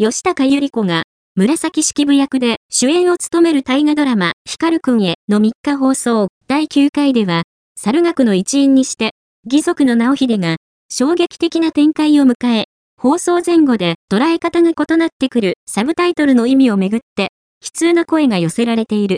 吉高由里子が、紫式部役で主演を務める大河ドラマ、光くんへの3日放送第9回では、猿学の一員にして、義足の直秀が、衝撃的な展開を迎え、放送前後で捉え方が異なってくるサブタイトルの意味をめぐって、悲痛な声が寄せられている。